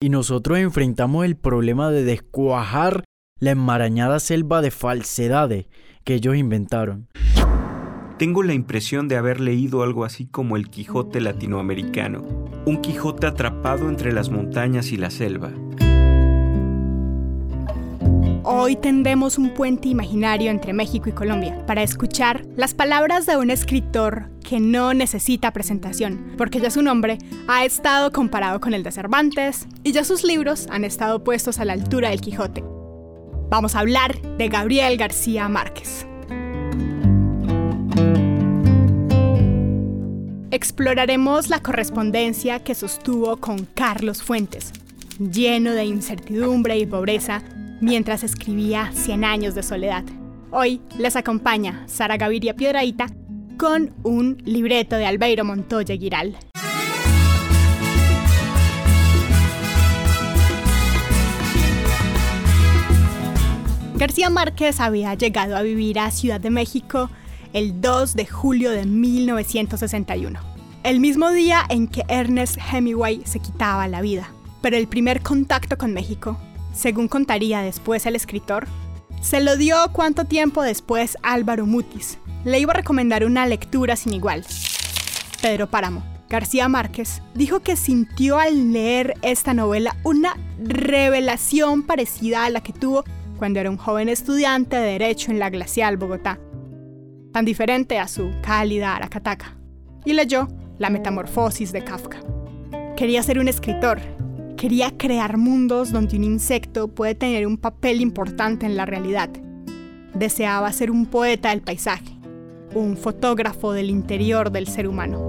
y nosotros enfrentamos el problema de descuajar la enmarañada selva de falsedades que ellos inventaron. Tengo la impresión de haber leído algo así como el Quijote latinoamericano, un Quijote atrapado entre las montañas y la selva. Hoy tendemos un puente imaginario entre México y Colombia para escuchar las palabras de un escritor que no necesita presentación, porque ya su nombre ha estado comparado con el de Cervantes y ya sus libros han estado puestos a la altura del Quijote. Vamos a hablar de Gabriel García Márquez. Exploraremos la correspondencia que sostuvo con Carlos Fuentes, lleno de incertidumbre y pobreza mientras escribía Cien años de soledad. Hoy les acompaña Sara Gaviria Piedraíta con un libreto de Albeiro Montoya Giral. García Márquez había llegado a vivir a Ciudad de México el 2 de julio de 1961, el mismo día en que Ernest Hemingway se quitaba la vida. Pero el primer contacto con México, según contaría después el escritor, se lo dio cuánto tiempo después Álvaro Mutis. Le iba a recomendar una lectura sin igual. Pedro Páramo, García Márquez, dijo que sintió al leer esta novela una revelación parecida a la que tuvo cuando era un joven estudiante de Derecho en la glacial Bogotá, tan diferente a su cálida Aracataca, y leyó La Metamorfosis de Kafka. Quería ser un escritor, quería crear mundos donde un insecto puede tener un papel importante en la realidad. Deseaba ser un poeta del paisaje, un fotógrafo del interior del ser humano.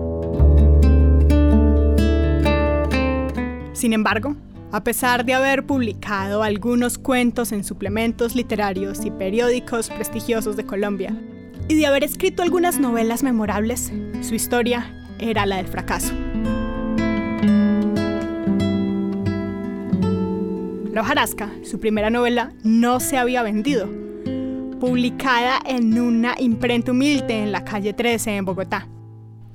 Sin embargo, a pesar de haber publicado algunos cuentos en suplementos literarios y periódicos prestigiosos de Colombia, y de haber escrito algunas novelas memorables, su historia era la del fracaso. La hojarasca, su primera novela, no se había vendido. Publicada en una imprenta humilde en la calle 13 en Bogotá.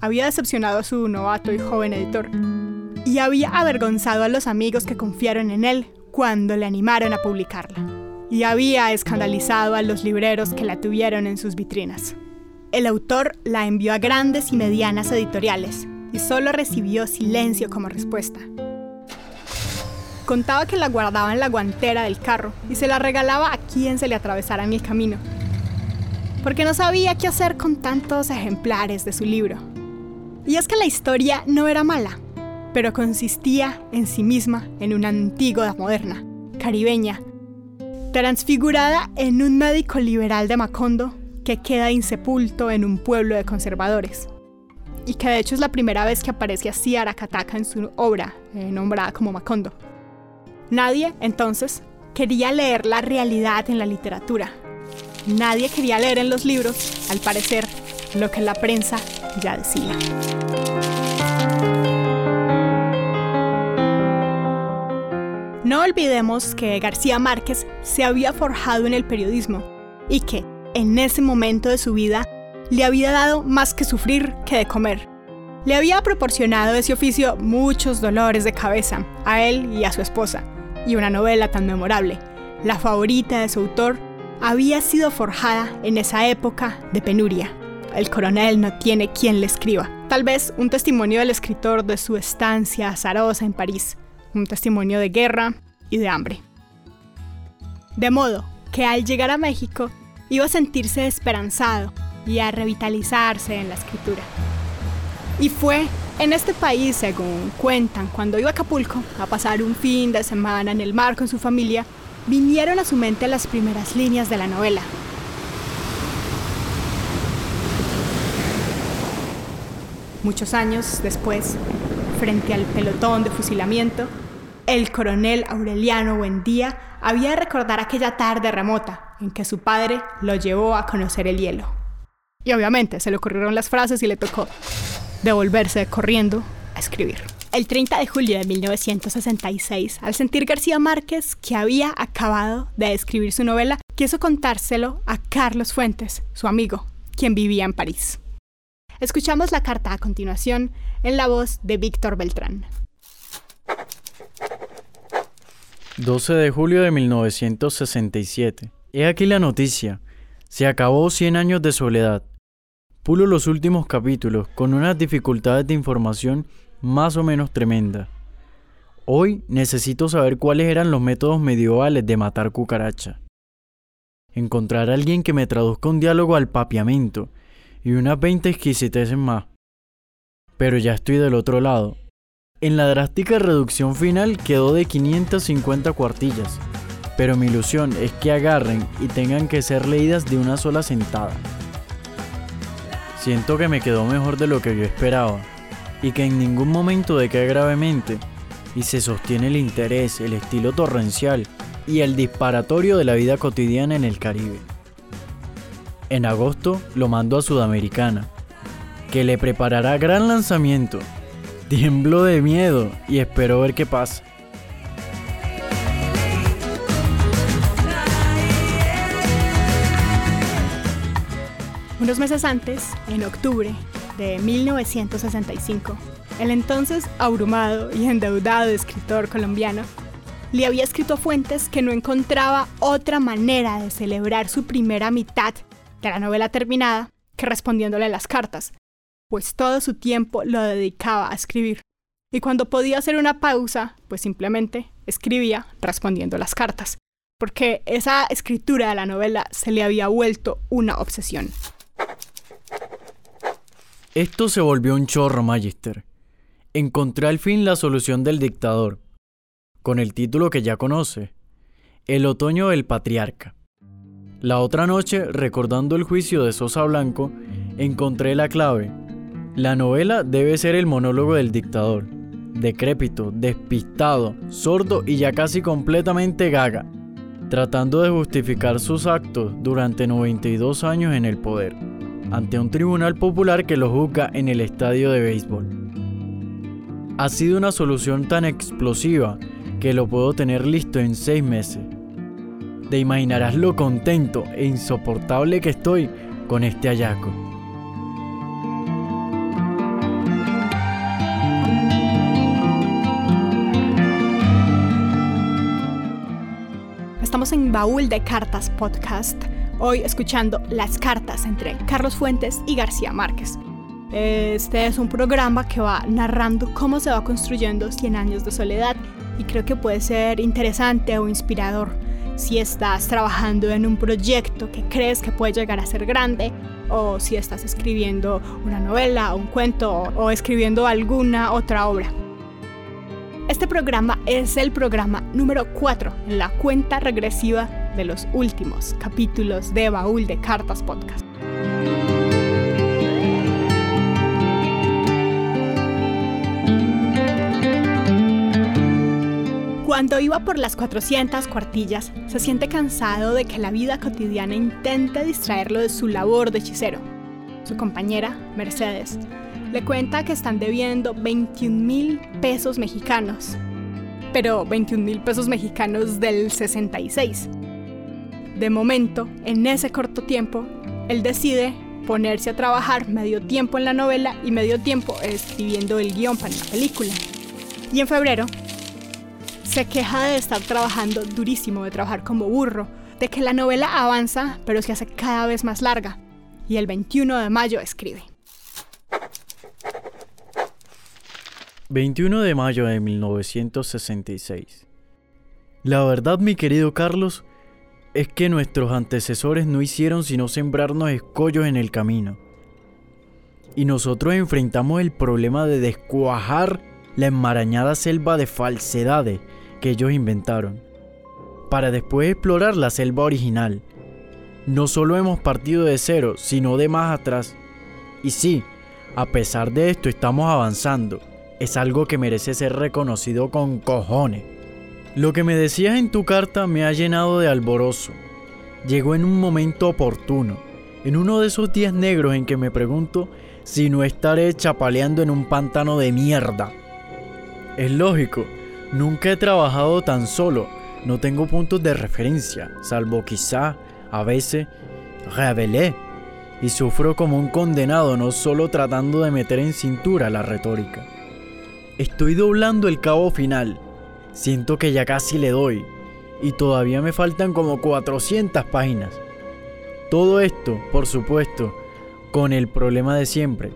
Había decepcionado a su novato y joven editor. Y había avergonzado a los amigos que confiaron en él cuando le animaron a publicarla y había escandalizado a los libreros que la tuvieron en sus vitrinas. El autor la envió a grandes y medianas editoriales y solo recibió silencio como respuesta. Contaba que la guardaba en la guantera del carro y se la regalaba a quien se le atravesara en el camino, porque no sabía qué hacer con tantos ejemplares de su libro. Y es que la historia no era mala, pero consistía en sí misma en una antigua moderna, caribeña, transfigurada en un médico liberal de Macondo que queda insepulto en un pueblo de conservadores. Y que de hecho es la primera vez que aparece así Aracataca en su obra, eh, nombrada como Macondo. Nadie, entonces, quería leer la realidad en la literatura. Nadie quería leer en los libros, al parecer, lo que la prensa ya decía. No olvidemos que García Márquez se había forjado en el periodismo y que, en ese momento de su vida, le había dado más que sufrir que de comer. Le había proporcionado ese oficio muchos dolores de cabeza a él y a su esposa, y una novela tan memorable, la favorita de su autor, había sido forjada en esa época de penuria. El coronel no tiene quien le escriba. Tal vez un testimonio del escritor de su estancia azarosa en París, un testimonio de guerra y de hambre. De modo que al llegar a México iba a sentirse esperanzado y a revitalizarse en la escritura. Y fue en este país, según cuentan, cuando iba a Acapulco a pasar un fin de semana en el mar con su familia, vinieron a su mente las primeras líneas de la novela. Muchos años después, frente al pelotón de fusilamiento, el coronel Aureliano Buendía había de recordar aquella tarde remota en que su padre lo llevó a conocer el hielo. Y obviamente se le ocurrieron las frases y le tocó devolverse corriendo a escribir. El 30 de julio de 1966, al sentir García Márquez que había acabado de escribir su novela, quiso contárselo a Carlos Fuentes, su amigo, quien vivía en París. Escuchamos la carta a continuación en la voz de Víctor Beltrán. 12 de julio de 1967. He aquí la noticia. Se acabó 100 años de soledad. Pulo los últimos capítulos con unas dificultades de información más o menos tremendas. Hoy necesito saber cuáles eran los métodos medievales de matar cucaracha. Encontrar a alguien que me traduzca un diálogo al papiamento y unas 20 exquisiteces más. Pero ya estoy del otro lado, en la drástica reducción final quedó de 550 cuartillas, pero mi ilusión es que agarren y tengan que ser leídas de una sola sentada. Siento que me quedó mejor de lo que yo esperaba, y que en ningún momento decae gravemente, y se sostiene el interés, el estilo torrencial y el disparatorio de la vida cotidiana en el Caribe. En agosto lo mando a Sudamericana, que le preparará gran lanzamiento Tiemblo de miedo y espero ver qué pasa. Unos meses antes, en octubre de 1965, el entonces abrumado y endeudado escritor colombiano le había escrito a Fuentes que no encontraba otra manera de celebrar su primera mitad de la novela terminada que respondiéndole las cartas, pues todo su tiempo lo dedicaba a escribir. Y cuando podía hacer una pausa, pues simplemente escribía respondiendo las cartas, porque esa escritura de la novela se le había vuelto una obsesión. Esto se volvió un chorro, Magister. Encontré al fin la solución del dictador, con el título que ya conoce, El otoño del patriarca. La otra noche, recordando el juicio de Sosa Blanco, encontré la clave la novela debe ser el monólogo del dictador, decrépito, despistado, sordo y ya casi completamente gaga, tratando de justificar sus actos durante 92 años en el poder, ante un tribunal popular que lo juzga en el estadio de béisbol. Ha sido una solución tan explosiva que lo puedo tener listo en seis meses. Te imaginarás lo contento e insoportable que estoy con este hallazgo. Baúl de Cartas Podcast, hoy escuchando las cartas entre Carlos Fuentes y García Márquez. Este es un programa que va narrando cómo se va construyendo 100 años de soledad y creo que puede ser interesante o inspirador si estás trabajando en un proyecto que crees que puede llegar a ser grande o si estás escribiendo una novela, un cuento o escribiendo alguna otra obra. Este programa es el programa número 4 en la cuenta regresiva de los últimos capítulos de Baúl de Cartas Podcast. Cuando iba por las 400 cuartillas, se siente cansado de que la vida cotidiana intente distraerlo de su labor de hechicero. Su compañera, Mercedes, le cuenta que están debiendo 21 mil pesos mexicanos, pero 21 mil pesos mexicanos del 66. De momento, en ese corto tiempo, él decide ponerse a trabajar medio tiempo en la novela y medio tiempo escribiendo el guion para la película. Y en febrero, se queja de estar trabajando durísimo, de trabajar como burro, de que la novela avanza pero se hace cada vez más larga. Y el 21 de mayo escribe. 21 de mayo de 1966. La verdad, mi querido Carlos, es que nuestros antecesores no hicieron sino sembrarnos escollos en el camino. Y nosotros enfrentamos el problema de descuajar la enmarañada selva de falsedades que ellos inventaron, para después explorar la selva original. No solo hemos partido de cero, sino de más atrás. Y sí, a pesar de esto estamos avanzando es algo que merece ser reconocido con cojones. Lo que me decías en tu carta me ha llenado de alborozo. Llegó en un momento oportuno, en uno de esos días negros en que me pregunto si no estaré chapaleando en un pantano de mierda. Es lógico, nunca he trabajado tan solo, no tengo puntos de referencia, salvo quizá, a veces, revelé, y sufro como un condenado no solo tratando de meter en cintura la retórica. Estoy doblando el cabo final Siento que ya casi le doy y todavía me faltan como 400 páginas. Todo esto, por supuesto, con el problema de siempre.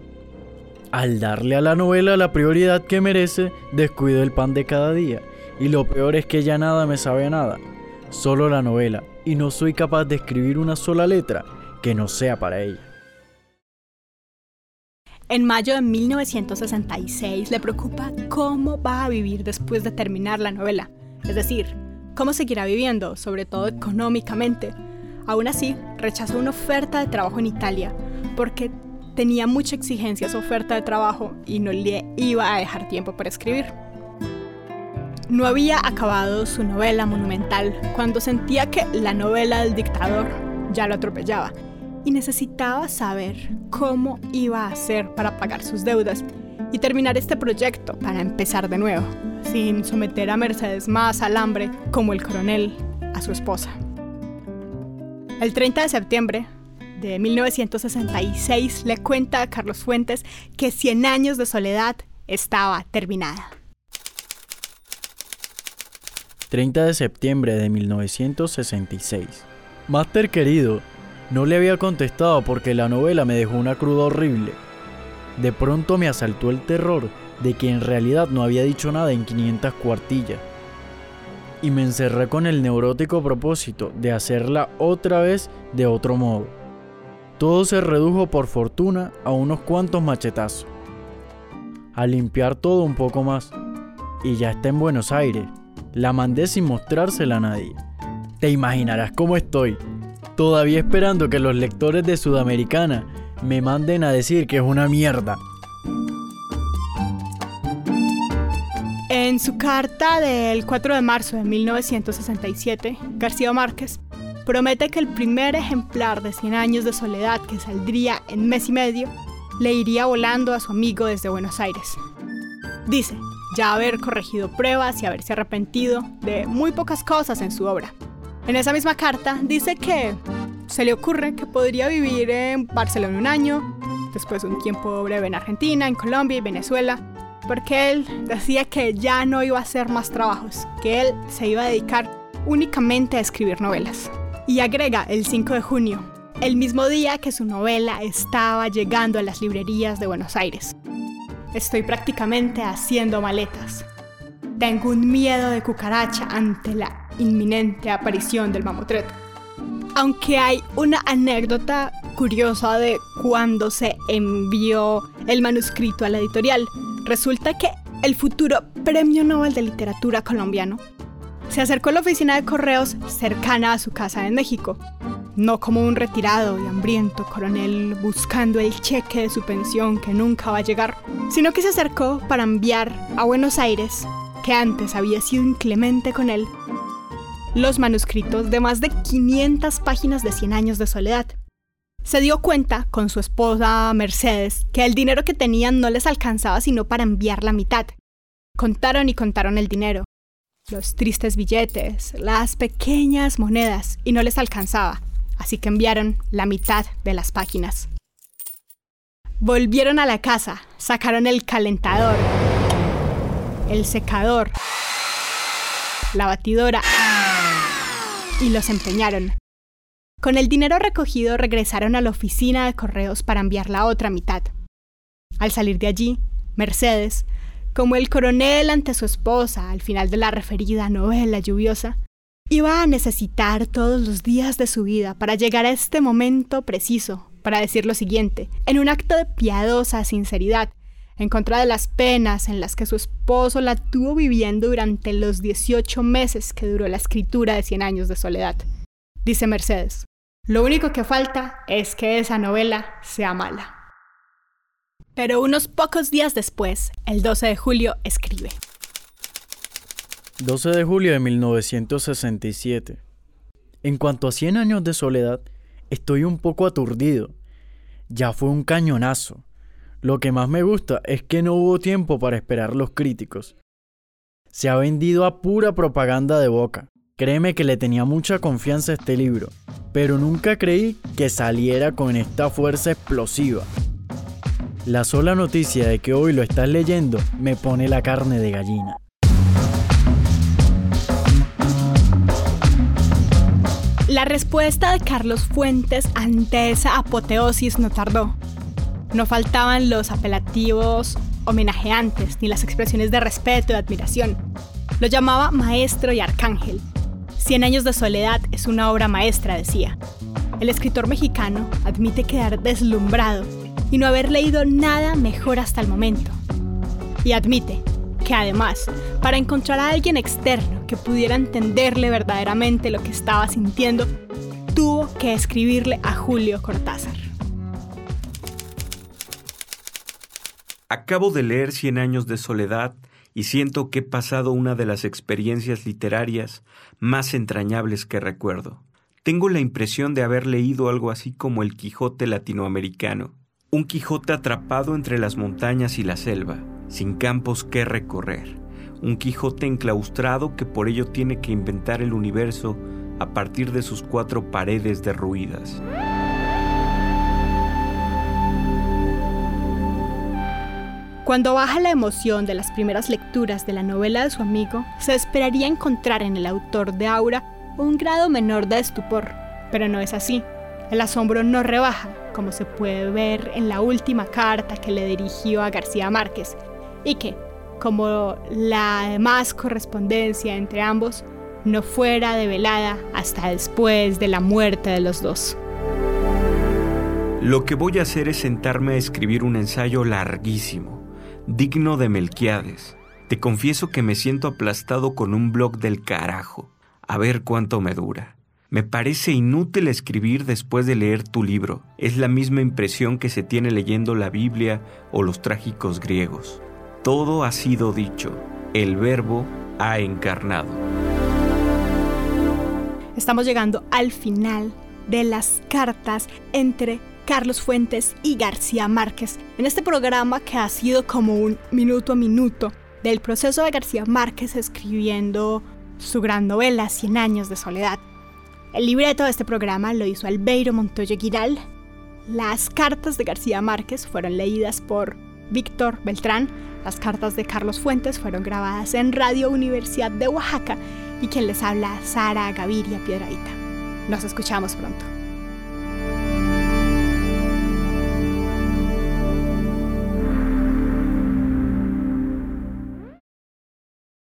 Al darle a la novela la prioridad que merece, descuido el pan de cada día. Y lo peor es que ya nada me sabe nada. Solo la novela. Y no soy capaz de escribir una sola letra que no sea para ella. En mayo de 1966 le preocupa cómo va a vivir después de terminar la novela. Es decir, cómo seguirá viviendo, sobre todo económicamente. Aún así, rechazó una oferta de trabajo en Italia porque tenía mucha exigencia su oferta de trabajo y no le iba a dejar tiempo para escribir. No había acabado su novela monumental cuando sentía que la novela del dictador ya lo atropellaba y necesitaba saber cómo iba a hacer para pagar sus deudas y terminar este proyecto para empezar de nuevo, sin someter a Mercedes más al hambre como el coronel a su esposa. El 30 de septiembre de 1966 le cuenta a Carlos Fuentes que Cien años de soledad estaba terminada. 30 de septiembre de 1966. Master querido, no le había contestado porque la novela me dejó una cruda horrible. De pronto me asaltó el terror de que en realidad no había dicho nada en 500 cuartillas. Y me encerré con el neurótico propósito de hacerla otra vez de otro modo. Todo se redujo por fortuna a unos cuantos machetazos. A limpiar todo un poco más. Y ya está en Buenos Aires. La mandé sin mostrársela a nadie. Te imaginarás cómo estoy. Todavía esperando que los lectores de Sudamericana me manden a decir que es una mierda. En su carta del 4 de marzo de 1967, García Márquez promete que el primer ejemplar de 100 años de soledad que saldría en mes y medio le iría volando a su amigo desde Buenos Aires. Dice, ya haber corregido pruebas y haberse arrepentido de muy pocas cosas en su obra. En esa misma carta dice que se le ocurre que podría vivir en Barcelona un año, después un tiempo breve en Argentina, en Colombia y Venezuela, porque él decía que ya no iba a hacer más trabajos, que él se iba a dedicar únicamente a escribir novelas. Y agrega el 5 de junio, el mismo día que su novela estaba llegando a las librerías de Buenos Aires. Estoy prácticamente haciendo maletas. Tengo un miedo de cucaracha ante la inminente aparición del mamotreto. Aunque hay una anécdota curiosa de cuando se envió el manuscrito a la editorial, resulta que el futuro Premio Nobel de Literatura colombiano se acercó a la oficina de correos cercana a su casa en México, no como un retirado y hambriento coronel buscando el cheque de su pensión que nunca va a llegar, sino que se acercó para enviar a Buenos Aires, que antes había sido inclemente con él, los manuscritos de más de 500 páginas de 100 años de soledad. Se dio cuenta con su esposa Mercedes que el dinero que tenían no les alcanzaba sino para enviar la mitad. Contaron y contaron el dinero, los tristes billetes, las pequeñas monedas, y no les alcanzaba, así que enviaron la mitad de las páginas. Volvieron a la casa, sacaron el calentador, el secador, la batidora y los empeñaron. Con el dinero recogido regresaron a la oficina de correos para enviar la otra mitad. Al salir de allí, Mercedes, como el coronel ante su esposa al final de la referida novela lluviosa, iba a necesitar todos los días de su vida para llegar a este momento preciso, para decir lo siguiente, en un acto de piadosa sinceridad, en contra de las penas en las que su esposo la tuvo viviendo durante los 18 meses que duró la escritura de Cien años de soledad. Dice Mercedes, lo único que falta es que esa novela sea mala. Pero unos pocos días después, el 12 de julio, escribe. 12 de julio de 1967. En cuanto a 100 años de soledad, estoy un poco aturdido. Ya fue un cañonazo. Lo que más me gusta es que no hubo tiempo para esperar los críticos. Se ha vendido a pura propaganda de boca. Créeme que le tenía mucha confianza a este libro, pero nunca creí que saliera con esta fuerza explosiva. La sola noticia de que hoy lo estás leyendo me pone la carne de gallina. La respuesta de Carlos Fuentes ante esa apoteosis no tardó. No faltaban los apelativos homenajeantes ni las expresiones de respeto y admiración. Lo llamaba maestro y arcángel. Cien años de soledad es una obra maestra, decía. El escritor mexicano admite quedar deslumbrado y no haber leído nada mejor hasta el momento. Y admite que además, para encontrar a alguien externo que pudiera entenderle verdaderamente lo que estaba sintiendo, tuvo que escribirle a Julio Cortázar. Acabo de leer Cien años de soledad y siento que he pasado una de las experiencias literarias más entrañables que recuerdo. Tengo la impresión de haber leído algo así como el Quijote latinoamericano, un Quijote atrapado entre las montañas y la selva, sin campos que recorrer. Un Quijote enclaustrado que por ello tiene que inventar el universo a partir de sus cuatro paredes derruidas. Cuando baja la emoción de las primeras lecturas de la novela de su amigo, se esperaría encontrar en el autor de Aura un grado menor de estupor, pero no es así. El asombro no rebaja, como se puede ver en la última carta que le dirigió a García Márquez, y que, como la demás correspondencia entre ambos, no fuera develada hasta después de la muerte de los dos. Lo que voy a hacer es sentarme a escribir un ensayo larguísimo, digno de Melquiades. Te confieso que me siento aplastado con un blog del carajo. A ver cuánto me dura. Me parece inútil escribir después de leer tu libro. Es la misma impresión que se tiene leyendo la Biblia o los trágicos griegos. Todo ha sido dicho, el verbo ha encarnado. Estamos llegando al final de las cartas entre Carlos Fuentes y García Márquez en este programa que ha sido como un minuto a minuto del proceso de García Márquez escribiendo su gran novela Cien años de soledad. El libreto de este programa lo hizo Albeiro Montoya Giral. Las cartas de García Márquez fueron leídas por Víctor Beltrán. Las cartas de Carlos Fuentes fueron grabadas en Radio Universidad de Oaxaca y quien les habla, Sara Gaviria Piedradita. Nos escuchamos pronto.